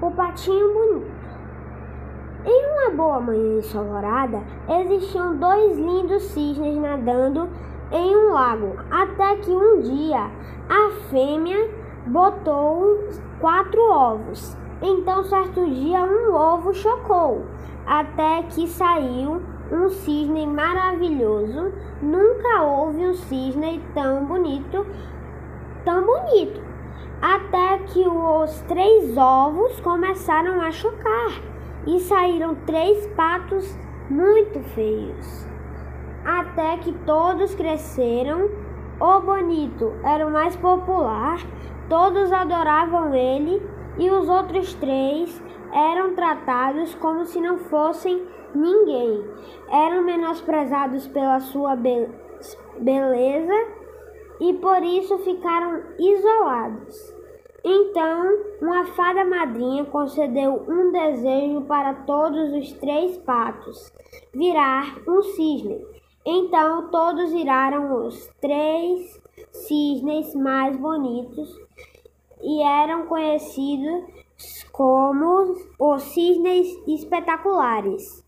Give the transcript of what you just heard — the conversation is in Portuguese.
o patinho bonito. Em uma boa manhã ensolarada, existiam dois lindos cisnes nadando em um lago, até que um dia a fêmea botou quatro ovos. Então, certo dia, um ovo chocou, até que saiu um cisne maravilhoso. Nunca houve um cisne tão bonito, tão bonito. Que os três ovos começaram a chocar e saíram três patos muito feios. Até que todos cresceram. O bonito era o mais popular, todos adoravam ele e os outros três eram tratados como se não fossem ninguém. Eram menosprezados pela sua be beleza e por isso ficaram isolados. Então, uma fada madrinha concedeu um desejo para todos os três patos: virar um cisne. Então, todos viraram os três cisnes mais bonitos e eram conhecidos como os cisnes espetaculares.